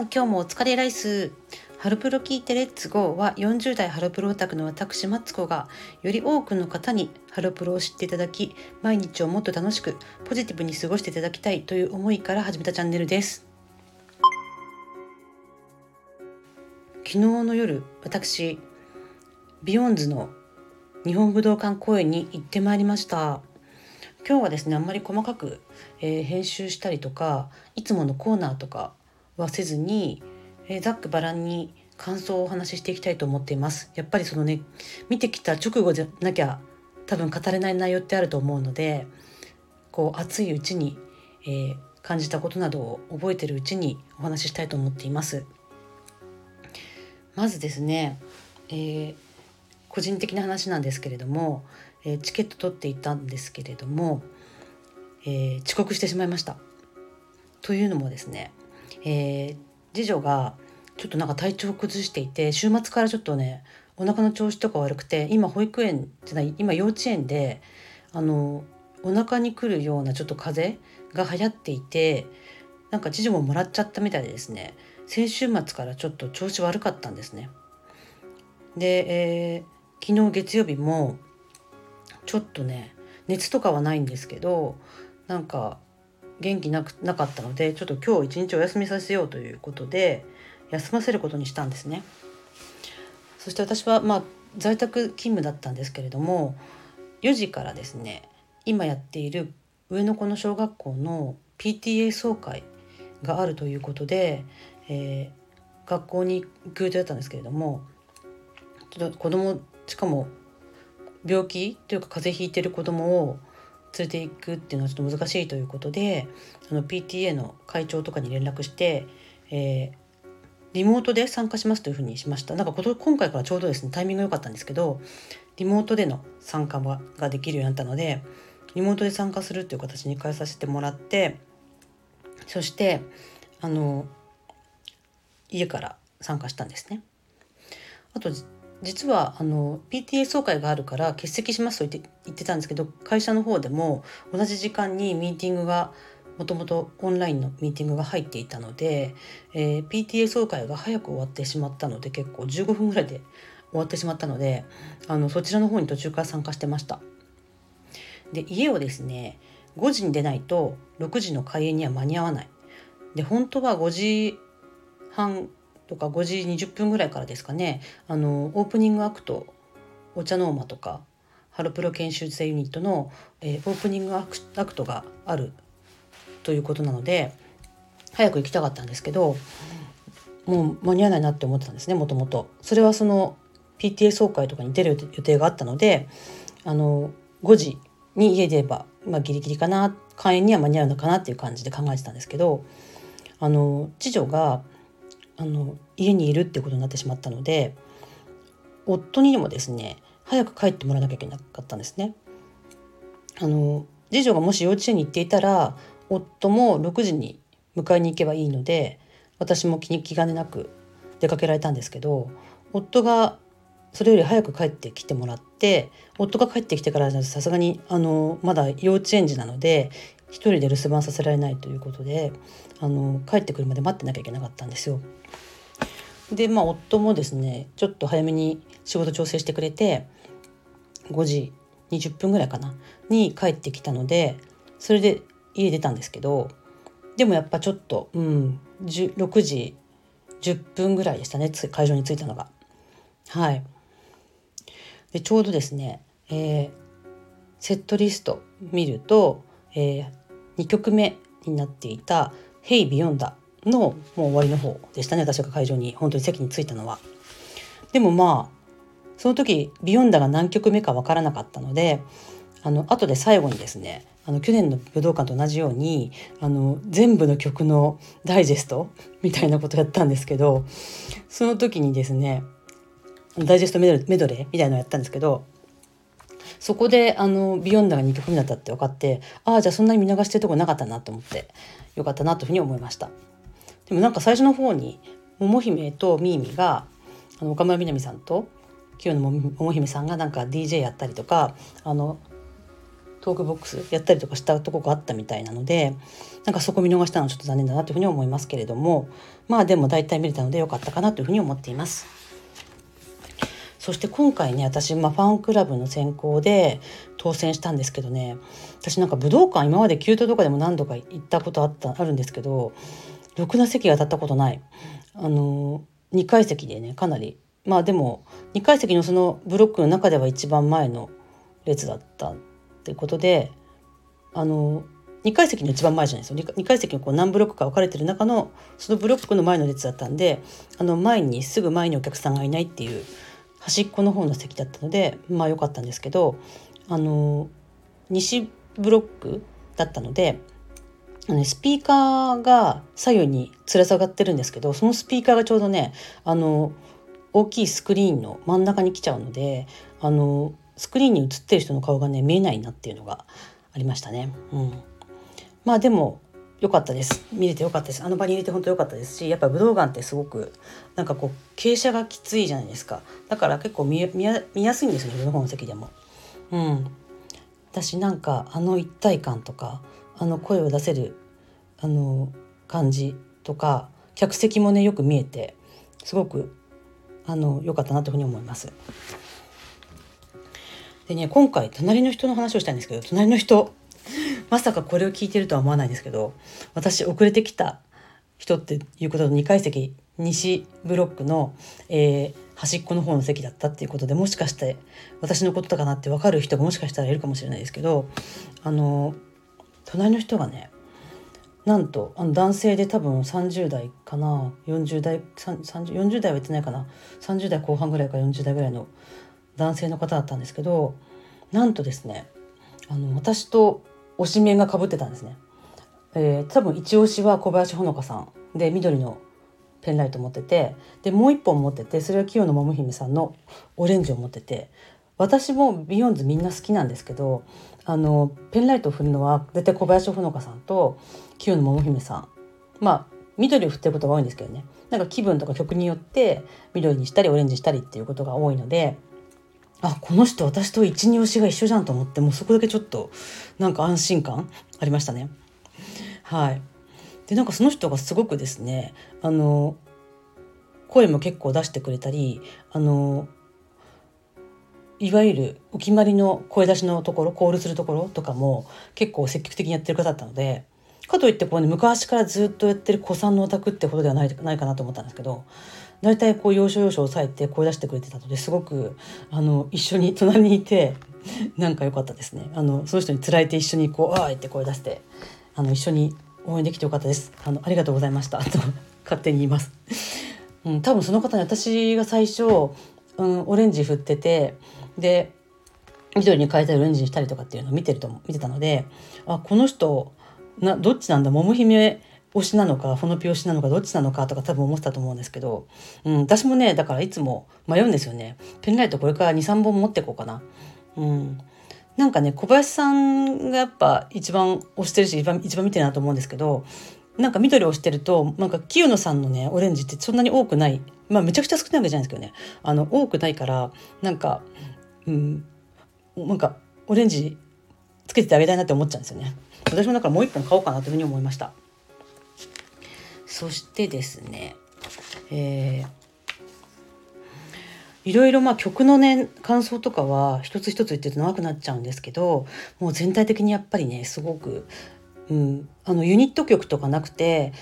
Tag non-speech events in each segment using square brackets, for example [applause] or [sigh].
ん今日もお疲れライス。ハロプロ聞いてレッツゴー。は40代ハロプロオタクの私マツコがより多くの方にハロプロを知っていただき毎日をもっと楽しくポジティブに過ごしていただきたいという思いから始めたチャンネルです。昨日の夜私ビヨンズの日本武道館公演に行ってまいりました。今日はですねあんまり細かく、えー、編集したりとかいつものコーナーとかはせずに、えー、ざっくばらんに感想をお話ししていきたいと思っていますやっぱりそのね見てきた直後じゃなきゃ多分語れない内容ってあると思うのでこう熱いうちに、えー、感じたことなどを覚えてるうちにお話ししたいと思っていますまずですね、えー個人的な話なんですけれども、えー、チケット取っていたんですけれども、えー、遅刻してしまいました。というのもですね、えー、次女がちょっとなんか体調を崩していて週末からちょっとねお腹の調子とか悪くて今保育園じゃない今幼稚園であのお腹にくるようなちょっと風邪が流行っていてなんか次女ももらっちゃったみたいでですね先週末からちょっと調子悪かったんですね。で、えー昨日月曜日もちょっとね熱とかはないんですけどなんか元気なくなかったのでちょっと今日一日お休みさせようということで休ませることにしたんですね。そして私はまあ在宅勤務だったんですけれども4時からですね今やっている上の子の小学校の PTA 総会があるということで、えー、学校に行く予定だったんですけれどもちょっと子供しかも病気というか風邪ひいてる子供を連れていくっていうのはちょっと難しいということでその PTA の会長とかに連絡して、えー、リモートで参加しますというふうにしましたなんか今回からちょうどですねタイミング良かったんですけどリモートでの参加ができるようになったのでリモートで参加するっていう形に変えさせてもらってそしてあの家から参加したんですね。あと実はあの PTA 総会があるから欠席しますと言って言ってたんですけど会社の方でも同じ時間にミーティングがもともとオンラインのミーティングが入っていたので、えー、PTA 総会が早く終わってしまったので結構15分ぐらいで終わってしまったのであのそちらの方に途中から参加してました。で家をですね5時に出ないと6時の開演には間に合わない。で本当は5時半とか5時20分ぐらいからですかねあのオープニングアクトお茶の間とかハロプロ研修生ユニットの、えー、オープニングアクトがあるということなので早く行きたかったんですけどもう間に合わないなって思ってたんですねもともと。それはその PTA 総会とかに出る予定があったのであの5時に家出れば、まあ、ギリギリかな開演には間に合うのかなっていう感じで考えてたんですけどあの次女があの家にいるってことになってしまったので夫にもですね早く帰ってもらわなきゃいけなかったんですね。あの次女がもし幼稚園に行っていたら夫も6時に迎えに行けばいいので私も気に気兼ねなく出かけられたんですけど夫がそれより早く帰ってきてもらって夫が帰ってきてからさすがにあのまだ幼稚園児なので一人で留守番させられないということであの帰ってくるまで待ってなきゃいけなかったんですよ。でまあ夫もですねちょっと早めに仕事調整してくれて5時20分ぐらいかなに帰ってきたのでそれで家出たんですけどでもやっぱちょっと、うん、6時10分ぐらいでしたね会場に着いたのが。はいでちょうどですね、えー、セットリスト見ると、えー、2曲目になっていた「Hey Beyond」のもう終わりの方でしたね私が会場に本当に席に着いたのは。でもまあその時ビヨンダが何曲目か分からなかったのであの後で最後にですねあの去年の武道館と同じようにあの全部の曲のダイジェストみたいなことやったんですけどその時にですねダイジェストメドレーみたいなのをやったんですけどそこであのビヨンダが2曲目だったって分かってああじゃあそんなに見逃してるとこなかったなと思ってよかったなというふうに思いました。でもなんか最初の方に桃姫とミーミがあの岡村みなみさんと清野桃姫さんがなんか DJ やったりとかあのトークボックスやったりとかしたとこがあったみたいなのでなんかそこ見逃したのはちょっと残念だなというふうに思いますけれどもまあでも大体見れたのでよかったかなというふうに思っています。そして今回ね私、まあ、ファンクラブの選考で当選したんですけどね私なんか武道館今までキュートとかでも何度か行ったことあったあるんですけどろくな席が当たったことない。あの2階席でねかなり。まあでも2階席のそのブロックの中では一番前の列だったってことであの2階席の一番前じゃないですよ。2階席のこう何ブロックか分かれてる中のそのブロックの前の列だったんであの前にすぐ前にお客さんがいないっていう端っこの方の席だったのでまあ良かったんですけどあの西ブロックだったのでスピーカーが左右につら下がってるんですけどそのスピーカーがちょうどねあの大きいスクリーンの真ん中に来ちゃうのであのスクリーンに映ってる人の顔がね見えないなっていうのがありましたね。うん、まあでも良かったです見れて良かったですあの場に入れて本当良かったですしやっぱ武道館ってすごくなんかこう傾斜がきついじゃないですかだから結構見見やすいんですよね上の方の席でも。うん、私なんかあの一体感とかあの声を出せるあの感じとか客席もねよく見えてすごくあの良かったなというふうに思います。でね今回隣の人の話をしたいんですけど隣の人まさかこれを聞いてるとは思わないですけど私遅れてきた人っていうことと2階席西ブロックの、えー、端っこの方の席だったっていうことでもしかして私のことかなって分かる人がもしかしたらいるかもしれないですけどあの隣の人がねなんとあの男性で多分30代かな40代40代は言ってないかな30代後半ぐらいか40代ぐらいの男性の方だったんですけどなんとですねあの私と推し面がかぶってたんですね。えー、多分一押しは小林ほのかさんで緑のペンライト持っててでもう一本持っててそれは清野桃姫さんのオレンジを持ってて私もビヨンズみんな好きなんですけどあのペンライトを振るのは大体小林ほのかさんと清野桃姫さんまあ緑を振ってることが多いんですけどねなんか気分とか曲によって緑にしたりオレンジしたりっていうことが多いのであこの人私と一二押しが一緒じゃんと思ってもうそこだけちょっとなんか安心感ありましたね。はいでなんかその人がすごくですねあの声も結構出してくれたりあのいわゆるお決まりの声出しのところコールするところとかも結構積極的にやってる方だったのでかといってこう、ね、昔からずっとやってる子さんのお宅ってほどではないないかなと思ったんですけど大体こう要所要所押さえて声出してくれてたのですごくあの一緒に隣にいてなんか良かったですね。あのその人につられて一緒にこう「ああ」って声出してあの一緒に応援できてよかったです。あのありがとうございましたと勝手に言います、うん、多分その方に私が最初、うん、オレンジ振っててで緑に変えたりオレンジにしたりとかっていうのを見てると見てたのであこの人などっちなんだ桃姫推しなのかフォノピ推しなのかどっちなのかとか多分思ってたと思うんですけど、うん、私もねだからいつも迷うんですよね。ペンライトこれから23本持ってこうかな。うん。なんかね小林さんがやっぱ一番推してるし一番一番見てるなと思うんですけどなんか緑をしてるとなんか清野さんのねオレンジってそんなに多くない。まあめちゃくちゃ少ないわけじゃないですけどね。あの多くないからなんかうんなんかオレンジつけててあげたいなって思っちゃうんですよね。私もだからもう一本買おうかなというふうに思いました。そしてですねえーいろいろまあ曲のね感想とかは一つ一つ言ってると長くなっちゃうんですけどもう全体的にやっぱりねすごく、うん、あのユニット曲とかなくて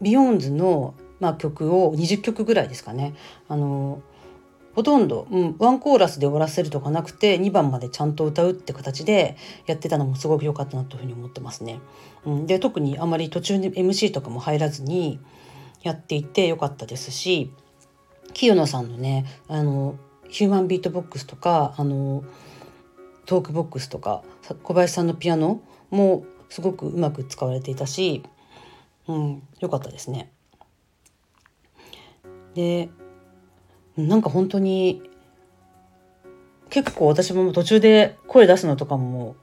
ビヨーンズの、まあ、曲を20曲ぐらいですかねあのほとんど、うん、ワンコーラスで終わらせるとかなくて2番までちゃんと歌うって形でやってたのもすごく良かったなというふうに思ってますね。うん、で特にあまり途中に MC とかも入らずにやっていて良かったですし清野さんのねあのヒューマンビートボックスとかあのトークボックスとか小林さんのピアノもすごくうまく使われていたし、うん、よかったですね。でなんか本当に結構私も途中で声出すのとかも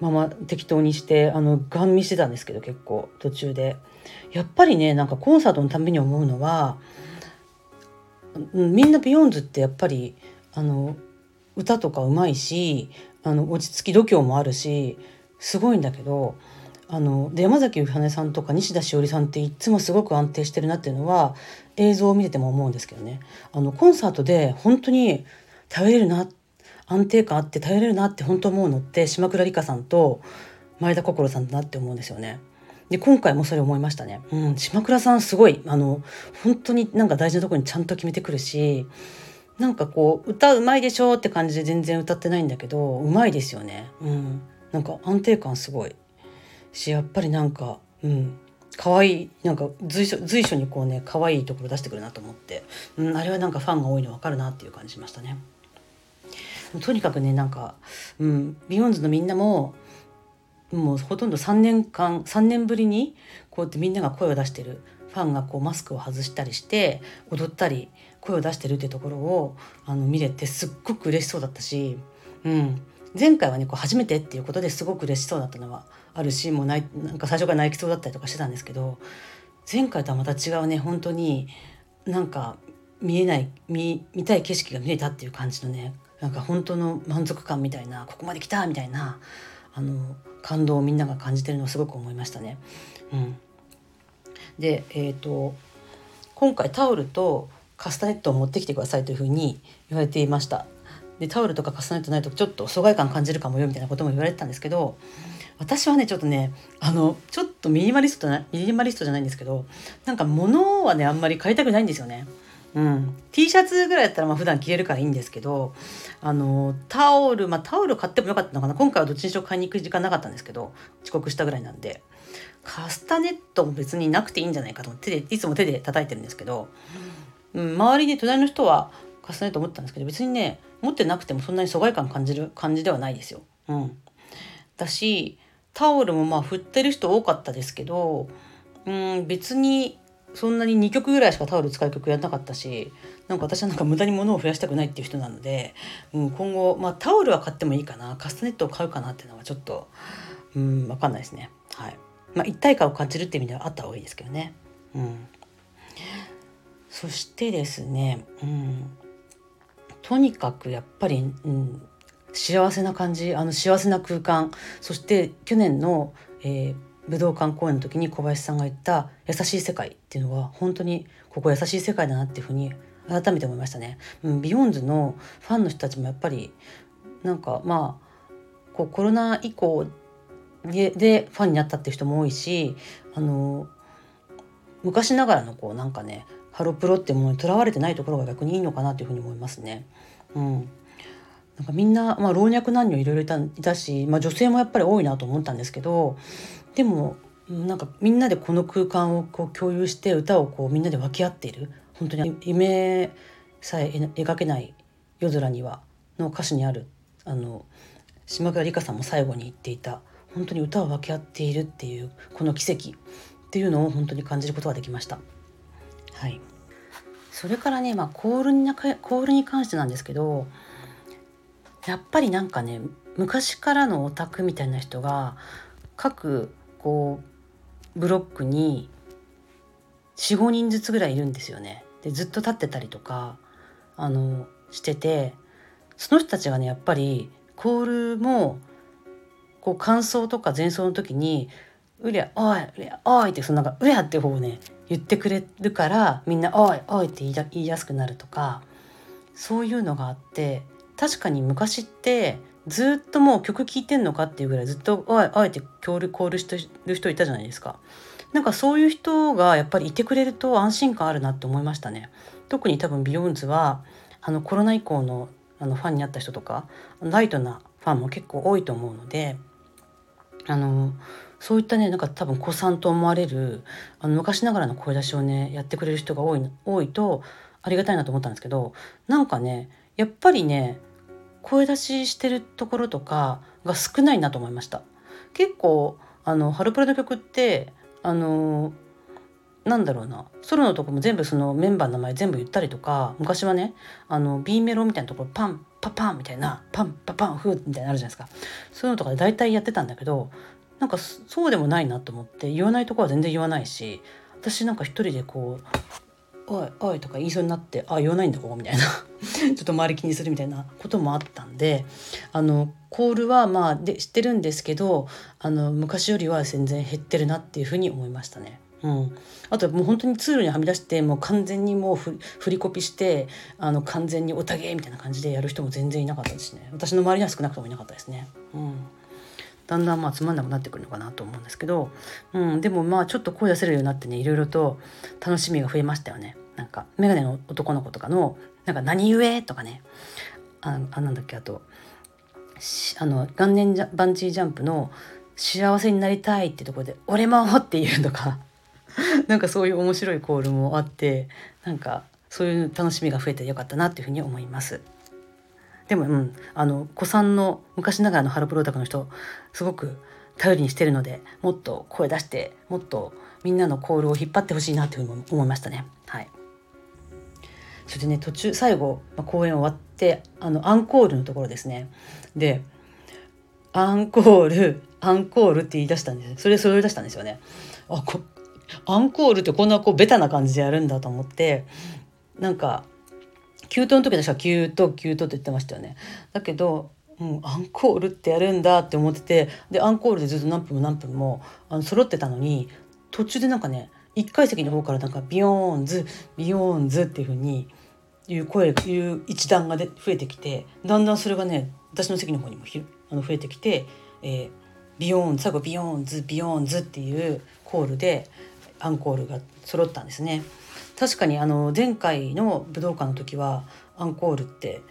まま適当にしてあのガン見してたんですけど結構途中で。やっぱりねなんかコンサートのたびに思うのはみんなビヨンズってやっぱりあの歌とかうまいしあの落ち着き度胸もあるしすごいんだけどあので山崎ゆきはねさんとか西田しおりさんっていつもすごく安定してるなっていうのは映像を見てても思うんですけどねあのコンサートで本当に頼れるな安定感あって頼れるなって本当思うのって島倉理香さんと前田心さんだなって思うんですよね。で今回もそれ思いましたね。うん、島倉さんすごいあの本当になんか大事なところにちゃんと決めてくるしなんかこう歌うまいでしょって感じで全然歌ってないんだけどうまいですよね。うん、なんか安定感すごいしやっぱりなんかうん可愛いなんか随所随所にこうね可愛いところ出してくるなと思って、うん、あれはなんかファンが多いの分かるなっていう感じしましたね。とにかくねなんか、うん、ビヨンズのみんなももうほとんど3年間3年ぶりにこうやってみんなが声を出してる。ファンがこうマスクを外したりして踊ったり声を出してるってところをあの見れてすっごく嬉しそうだったし、うん、前回はねこう初めてっていうことですごく嬉しそうだったのはあるしもうないなんか最初から泣きそうだったりとかしてたんですけど前回とはまた違うね本当になんか見えない見見たい景色が見れたっていう感じのねなんか本当の満足感みたいなここまで来たみたいなあの感動をみんなが感じてるのをすごく思いましたね。うん、で、えーと、今回タオルとカスタネットを持ってきてくださいというふうに言われていました。でタオルとかカスタネットないとちょっと疎外感感じるかもよみたいなことも言われてたんですけど私はねちょっとねあのちょっとミニマリストなミニマリストじゃないんですけどなんか物はねあんまり買いたくないんですよね。うん、T シャツぐらいだったらまあ普段着れるからいいんですけどあのタオルまあタオル買ってもよかったのかな。今回はどっちにしろ買いに行く時間なかったんですけど遅刻したぐらいなんで。カスタネットも別になくていいんじゃないかと思っていつも手で叩いてるんですけど、うん、周りで隣の人はカスタネット持ったんですけど別にね持ってなくてもそんなに疎外感感じる感じではないですよ。うん、だしタオルもまあ振ってる人多かったですけど、うん、別にそんなに2曲ぐらいしかタオル使う曲やらなかったしなんか私はなんか無駄に物を増やしたくないっていう人なので、うん、今後、まあ、タオルは買ってもいいかなカスタネットを買うかなっていうのはちょっと、うん、分かんないですね。はいまあ、一体感を感じるっていう意味ではあった方がいいですけどね。うん、そしてですね、うん、とにかくやっぱり、うん、幸せな感じあの幸せな空間そして去年の、えー武道館公演の時に小林さんが言った「優しい世界」っていうのは本当にここ優しい世界だなっていうふうに改めて思いましたね。うん、ビヨンズのファンの人たちもやっぱりなんかまあこうコロナ以降ででファンになったっていう人も多いしあの昔ながらのこうなんかねハロプロってものにとらわれてないところが逆にいいのかなというふうに思いますね。うん、なんかみんな、まあ、老若男女いろいろいたいたし、まあ、女性もやっぱり多いなと思ったんですけどでもなんかみんなでこの空間をこう共有して歌をこうみんなで分け合っている本当に夢さえ描けない夜空にはの歌詞にあるあの島倉理香さんも最後に言っていた本当に歌を分け合っているっていうこの奇跡っていうのを本当に感じることができました。はい、それからね、まあ、コールにコールに関してなんですけどやっぱりなんかね昔からのオタクみたいな人が各こうブロックに45人ずつぐらいいるんですよね。でずっと立ってたりとかあのしててその人たちがねやっぱりコールもこう感想とか前奏の時に「うりゃおいうりゃおい」ってそのなんか「うや」って方をね言ってくれるからみんな「おいおい」って言い言いやすくなるとかそういうのがあって確かに昔ってずっともう曲聴いてんのかっていうぐらいずっとああえてコールコールしてる人いたじゃないですか。なんかそういう人がやっぱりいてくれると安心感あるなって思いましたね。特に多分ビヨンズはあのコロナ以降のあのファンになった人とかライトなファンも結構多いと思うのであのそういったねなんか多分子さんと思われるあの昔ながらの声出しをねやってくれる人が多い多いとありがたいなと思ったんですけどなんかねやっぱりね声出ししてるところとかが少ないなと思いました。結構あのハロプロの曲ってあのなんだろうなソロのとこも全部そのメンバーの名前全部言ったりとか昔はねあの B メロみたいなところパンパパンみたいなパンパパンフーみたいなのあるじゃないですか。そういうのとかで大体やってたんだけどなんかそうでもないなと思って言わないとこは全然言わないし私なんか一人でこうおいおい」とか言いそうになって「あ言わないんだここ」みたいな [laughs] ちょっと周り気にするみたいなこともあったんであのコールはまあで知ってるんですけどあの昔よりは全然減ってるなっていうふうに思いましたね。うん、あともう本当にツールにはみ出してもう完全にもう振りコピしてあの完全におたげみたいな感じでやる人も全然いなかったですね私の周りには少なくともいなかったですね。うんだんだんまあつまんなくなってくるのかなと思うんですけど、うん、でもまあちょっと声出せるようになってねいろいろと楽しみが増えましたよね。なんか眼鏡の男の子とかの「なんか何故?」とかねああなんだっけあとあの元年バンジージャンプの「幸せになりたい」ってとこで「俺も!」っていうのか [laughs] なんかそういう面白いコールもあってなんかそういう楽しみが増えてよかったなっていうふうに思います。でも、うん、あの古参の昔ながらのハロプロタクの人すごく頼りにしてるのでもっと声出してもっとみんなのコールを引っ張ってほしいなというふうに思いましたね。はい、それでね途中最後、まあ、公演終わってあのアンコールのところですねでアンコールアンコールって言い出したんですそれそれを出したんですよね。あこアンコールってこんなこうベタな感じでやるんだと思ってなんかキュートの時確かキュートキュートって言ってましたよね。だけど、うん、アンコールってやるんだって思っててでアンコールでずっと何分も何分もあの揃ってたのに途中でなんかね1階席の方からなんかビヨーンズビヨーンズっていう風にいう声いう一団がで増えてきてだんだんそれがね私の席の方にもひあの増えてきて、えー、ビヨーン最後ビヨーンズビヨーンズっていうコールでアンコールが揃ったんですね。確かにあの前回の武道館の時はアンコールって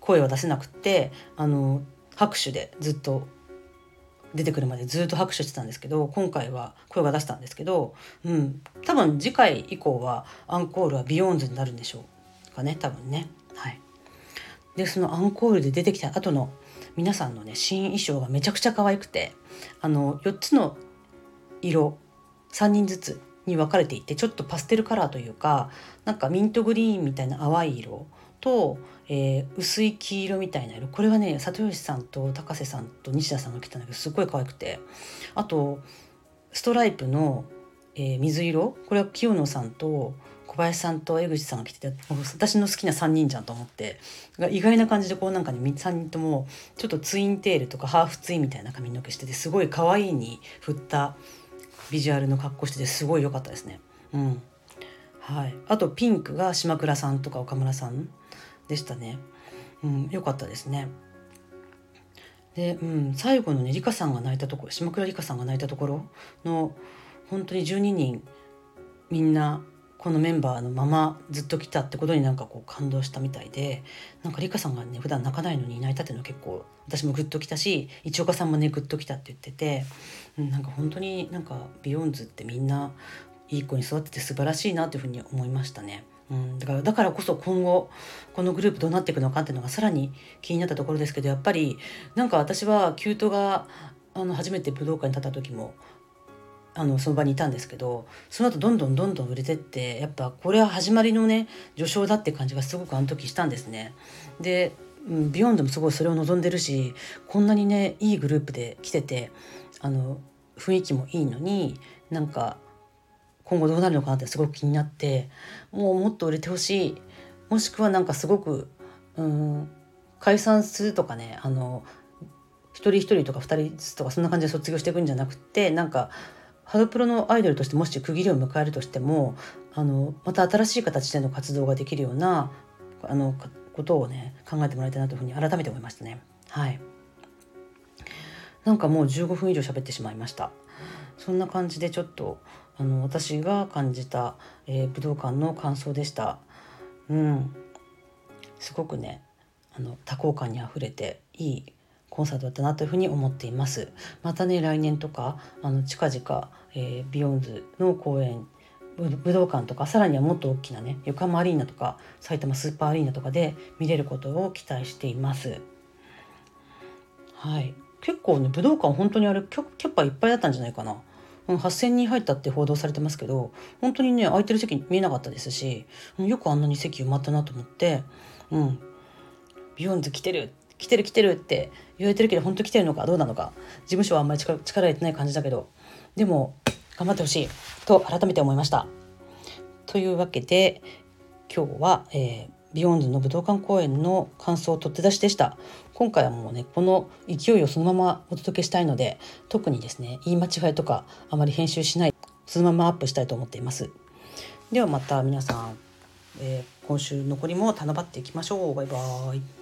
声は出せなくってあの拍手でずっと出てくるまでずっと拍手してたんですけど今回は声が出したんですけど、うん、多分次回以降はアンコールはビヨーンズになるんでしょうかね多分ね。はい、でそのアンコールで出てきた後の皆さんのね新衣装がめちゃくちゃ可愛くてあの4つの色3人ずつに分かれていてちょっとパステルカラーというかなんかミントグリーンみたいな淡い色と、えー、薄い黄色みたいな色。これはね里吉さんと高瀬さんと西田さんが着たんだけどすっごい可愛くて。あとストライプの、えー、水色。これは清野さんと小林さんと江口さんが着てて私の好きな3人じゃんと思って。意外な感じでこうなんかね3人ともちょっとツインテールとかハーフツインみたいな髪の毛しててすごい可愛いに振ったビジュアルの格好しててすごい良かったですね。うん。はい。あとピンクが島倉さんとか岡村さんでしたね。うん、良かったですね。で、うん、最後のね、リカさんが泣いたところ、島倉リカさんが泣いたところの、本当に12人みんなこのメンバーのままずっと来たってことになんかこう感動したみたいでなんかリカさんがね普段泣かないのに泣いたっていうのは結構私もグッときたし一岡さんもねグッときたって言ってて、なんか本当になんかビヨンズってみんないい子に育ってて素晴らしいなというふうに思いましたね。うん、だからだからこそ今後このグループどうなっていくのかっていうのがさらに気になったところですけどやっぱりなんか私はキュートがあの初めて武道館に立った時もあのその場にいたんですけどその後どんどんどんどん売れてってやっぱこれは始まりのね序章だって感じがすごくあの時したんですね。で、ビヨンズもすごいそれを望んでるしこんなにねいいグループで来ててあの雰囲気もいいのになんか今後どうなるのかなってすごく気になってもうもっと売れてほしいもしくはなんかすごく、うん、解散するとかねあの一人一人とか二人ずつとかそんな感じで卒業していくんじゃなくてなんかハロプロのアイドルとしてもし区切りを迎えるとしてもあのまた新しい形での活動ができるようなあのことをね考えてもらいたいなというふうに改めて思いましたね。はいなんかもう15分以上喋ってしまいました。そんな感じでちょっとあの私が感じた、えー、武道館の感想でした。うん、すごくねあの多幸感にあふれていいコンサートだったなというふうに思っています。またね来年とかあの近々、えー、ビヨンズの公演武道館とかさらにはもっと大きなね横浜アリーナとか埼玉スーパーアリーナとかで見れることを期待しています。はい結構ね武道館本当にあれキャキャパいっぱいだったんじゃないかな。8,000人入ったって報道されてますけど本当にね空いてる席見えなかったですしよくあんなに席埋まったなと思ってうんビヨンズ来てる来てる来てるって言われてるけど本当来てるのかどうなのか事務所はあんまり力入れてない感じだけどでも頑張ってほしいと改めて思いました。とというわけで今日は、えー、ビヨンズの武道館公演の感想を録って出しでした今回はもうねこの勢いをそのままお届けしたいので特にですね言い間違いとかあまり編集しないそのままアップしたいと思っています。ではまた皆さん、えー、今週残りも頼っていきましょう。バイバーイ。